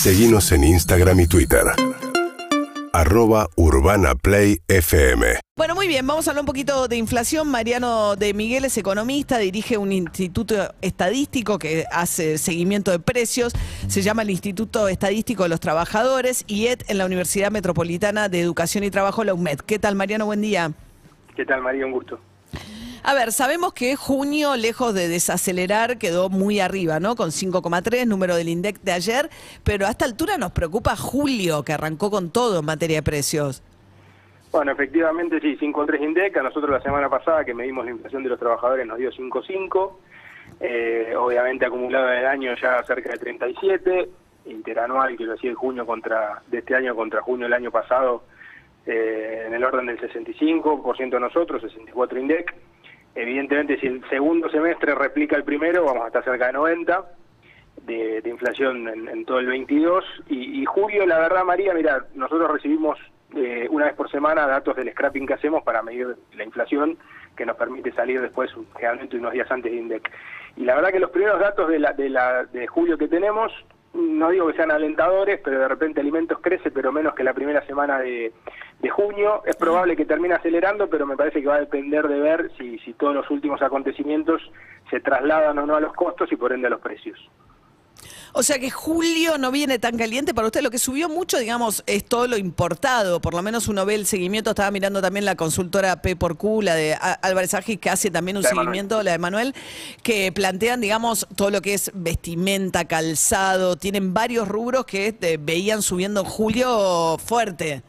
Seguimos en Instagram y Twitter. Arroba Urbana Play FM. Bueno, muy bien, vamos a hablar un poquito de inflación. Mariano de Miguel es economista, dirige un instituto estadístico que hace seguimiento de precios, se llama el Instituto Estadístico de los Trabajadores, y ED en la Universidad Metropolitana de Educación y Trabajo, la UMED. ¿Qué tal, Mariano? Buen día. ¿Qué tal, María? Un gusto. A ver, sabemos que junio, lejos de desacelerar, quedó muy arriba, ¿no? Con 5,3, número del INDEC de ayer, pero a esta altura nos preocupa julio, que arrancó con todo en materia de precios. Bueno, efectivamente sí, 5,3 INDEC, a nosotros la semana pasada que medimos la inflación de los trabajadores nos dio 5,5, eh, obviamente acumulado en el año ya cerca de 37, interanual, quiero decir, junio contra, de este año contra junio del año pasado, eh, en el orden del 65% nosotros, 64 INDEC. Evidentemente, si el segundo semestre replica el primero, vamos a estar cerca de 90 de, inflación en, todo el 22. Y, julio, la verdad, María, mira, nosotros recibimos eh, una vez por semana datos del scrapping que hacemos para medir la inflación, que nos permite salir después, generalmente unos días antes de INDEC. Y la verdad que los primeros datos de, la, de, la, de julio que tenemos no digo que sean alentadores, pero de repente alimentos crece, pero menos que la primera semana de, junio. Es probable que termine acelerando, pero me parece que va a depender de ver si, si todos los últimos acontecimientos se trasladan o no a los costos y por ende a los precios. O sea que julio no viene tan caliente para usted. Lo que subió mucho, digamos, es todo lo importado. Por lo menos uno ve el seguimiento. Estaba mirando también la consultora P por Q, la de Álvarez Agis, que hace también un seguimiento, la de Manuel, que plantean, digamos, todo lo que es vestimenta, calzado. Tienen varios rubros que veían subiendo en julio fuerte.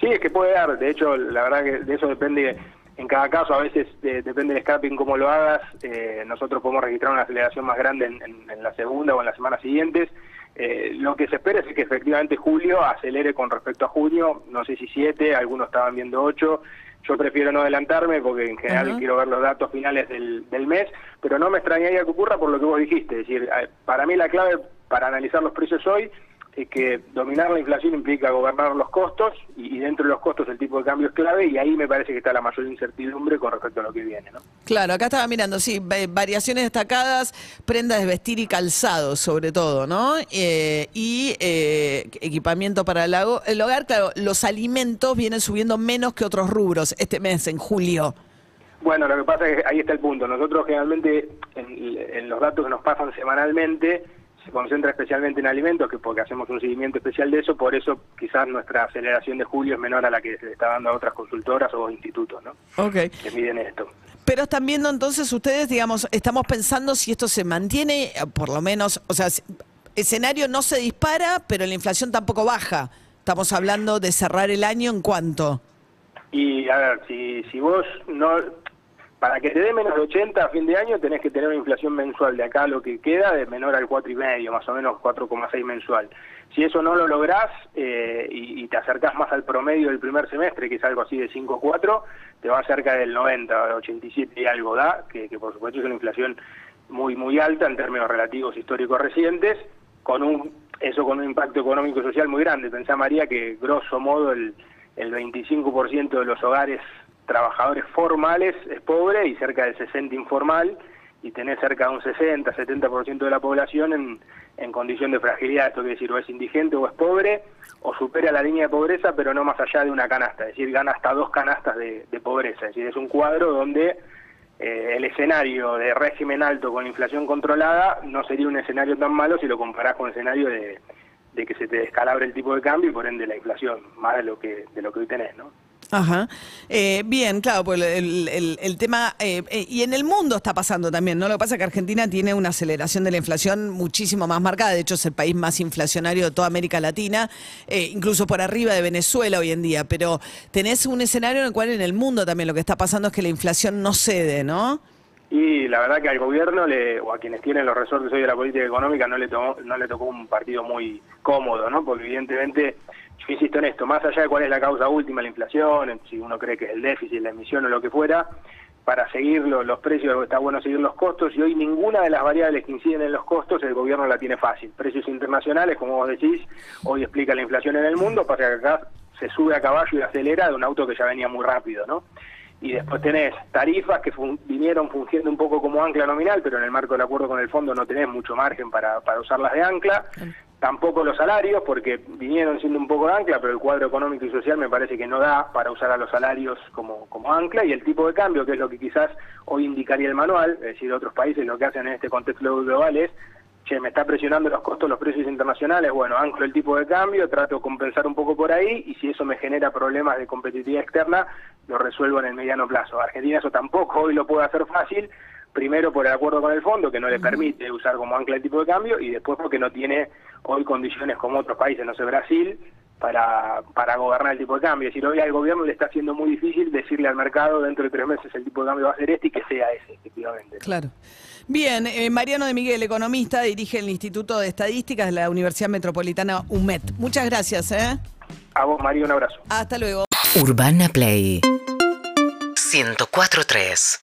Sí, es que puede dar. De hecho, la verdad que de eso depende en cada caso, a veces depende del scrapping cómo lo hagas, eh, nosotros podemos registrar una aceleración más grande en, la segunda o en las semanas siguientes. Eh, lo que se espera es que efectivamente julio acelere con respecto a junio, no sé si siete, algunos estaban viendo ocho, yo prefiero no adelantarme porque en general quiero ver los datos finales del, del mes, pero no me extrañaría que ocurra por lo que vos dijiste, es decir, eh, para mí la clave para analizar los precios hoy es que dominar la inflación implica gobernar los costos y, dentro de los costos el tipo de cambio es clave y ahí me parece que está la mayor incertidumbre con respecto a lo que viene. ¿no? Claro, acá estaba mirando, sí, variaciones destacadas, prendas de vestir y calzado sobre todo, ¿no? Eh, y eh, equipamiento para el, el hogar, claro, los alimentos vienen subiendo menos que otros rubros este mes, en julio. Bueno, lo que pasa es que ahí está el punto. Nosotros generalmente en los datos que nos pasan semanalmente, se concentra especialmente en alimentos, que porque hacemos un seguimiento especial de eso, por eso quizás nuestra aceleración de julio es menor a la que se le está dando a otras consultoras o institutos, ¿no? Ok. Que miden esto. Pero están viendo entonces ustedes, digamos, estamos pensando si esto se mantiene, por lo menos, o sea, escenario no se dispara, pero la inflación tampoco baja. Estamos hablando de cerrar el año en cuánto. Y a ver, si, si vos no para que te dé menos de 80 a fin de año tenés que tener una inflación mensual de acá lo que queda de menor al 4,5, más o menos 4,6 mensual. Si eso no lo lográs eh, y, te acercás más al promedio del primer semestre, que es algo así de 5,4, te va cerca del 90, 87 y algo da, que, por supuesto es una inflación muy muy alta en términos relativos históricos recientes, con un eso con un impacto económico y social muy grande. Pensá María que grosso modo el, el 25% de los hogares trabajadores formales es pobre y cerca del 60 informal y tener cerca de un 60, 70% de la población en, en condición de fragilidad, esto quiere decir o es indigente o es pobre o supera la línea de pobreza pero no más allá de una canasta, es decir, gana hasta dos canastas de, pobreza, es decir, es un cuadro donde eh, el escenario de régimen alto con inflación controlada no sería un escenario tan malo si lo comparás con el escenario de, de que se te descalabre el tipo de cambio y por ende la inflación, más de lo que, de lo que hoy tenés, ¿no? Ajá. Eh, bien, claro, pues el, tema, eh, eh, y en el mundo está pasando también, ¿no? Lo que pasa es que Argentina tiene una aceleración de la inflación muchísimo más marcada, de hecho es el país más inflacionario de toda América Latina, incluso por arriba de Venezuela hoy en día, pero tenés un escenario en el cual en el mundo también lo que está pasando es que la inflación no cede, ¿no? Y la verdad que al gobierno le, o a quienes tienen los resortes hoy de la política económica no le, no le tocó un partido muy cómodo, ¿no? Porque evidentemente yo insisto en esto, más allá de cuál es la causa última, la inflación, si uno cree que es el déficit, la emisión o lo que fuera, para seguir los precios está bueno seguir los costos y hoy ninguna de las variables que inciden en los costos el gobierno la tiene fácil. Precios internacionales, como vos decís, hoy explica la inflación en el mundo, pasa que acá se sube a caballo y acelera de un auto que ya venía muy rápido, ¿no? Y después tenés tarifas que vinieron fungiendo un poco como ancla nominal, pero en el marco del acuerdo con el fondo no tenés mucho margen para, para usarlas de ancla. Tampoco los salarios, porque vinieron siendo un poco de ancla, pero el cuadro económico y social me parece que no da para usar a los salarios como, como ancla, y el tipo de cambio, que es lo que quizás hoy indicaría el manual, es decir, otros países lo que hacen en este contexto global es, che, me está presionando los costos, los precios internacionales, bueno, anclo el tipo de cambio, trato de compensar un poco por ahí, y si eso me genera problemas de competitividad externa, lo resuelvo en el mediano plazo. Argentina eso tampoco hoy lo puede hacer fácil, primero por el acuerdo con el fondo que no le permite usar como ancla el tipo de cambio y después porque no tiene hoy condiciones como otros países, no sé, Brasil, para, para gobernar el tipo de cambio. Es decir, hoy al gobierno le está haciendo muy difícil decirle al mercado dentro de tres meses el tipo de cambio va a ser este y que sea ese, efectivamente. Claro. Bien, eh, Mariano de Miguel, economista, dirige el Instituto de Estadísticas de la Universidad Metropolitana UMET. Muchas gracias, ¿eh? A vos, María, un abrazo. Hasta luego. Urbana Play. 104.3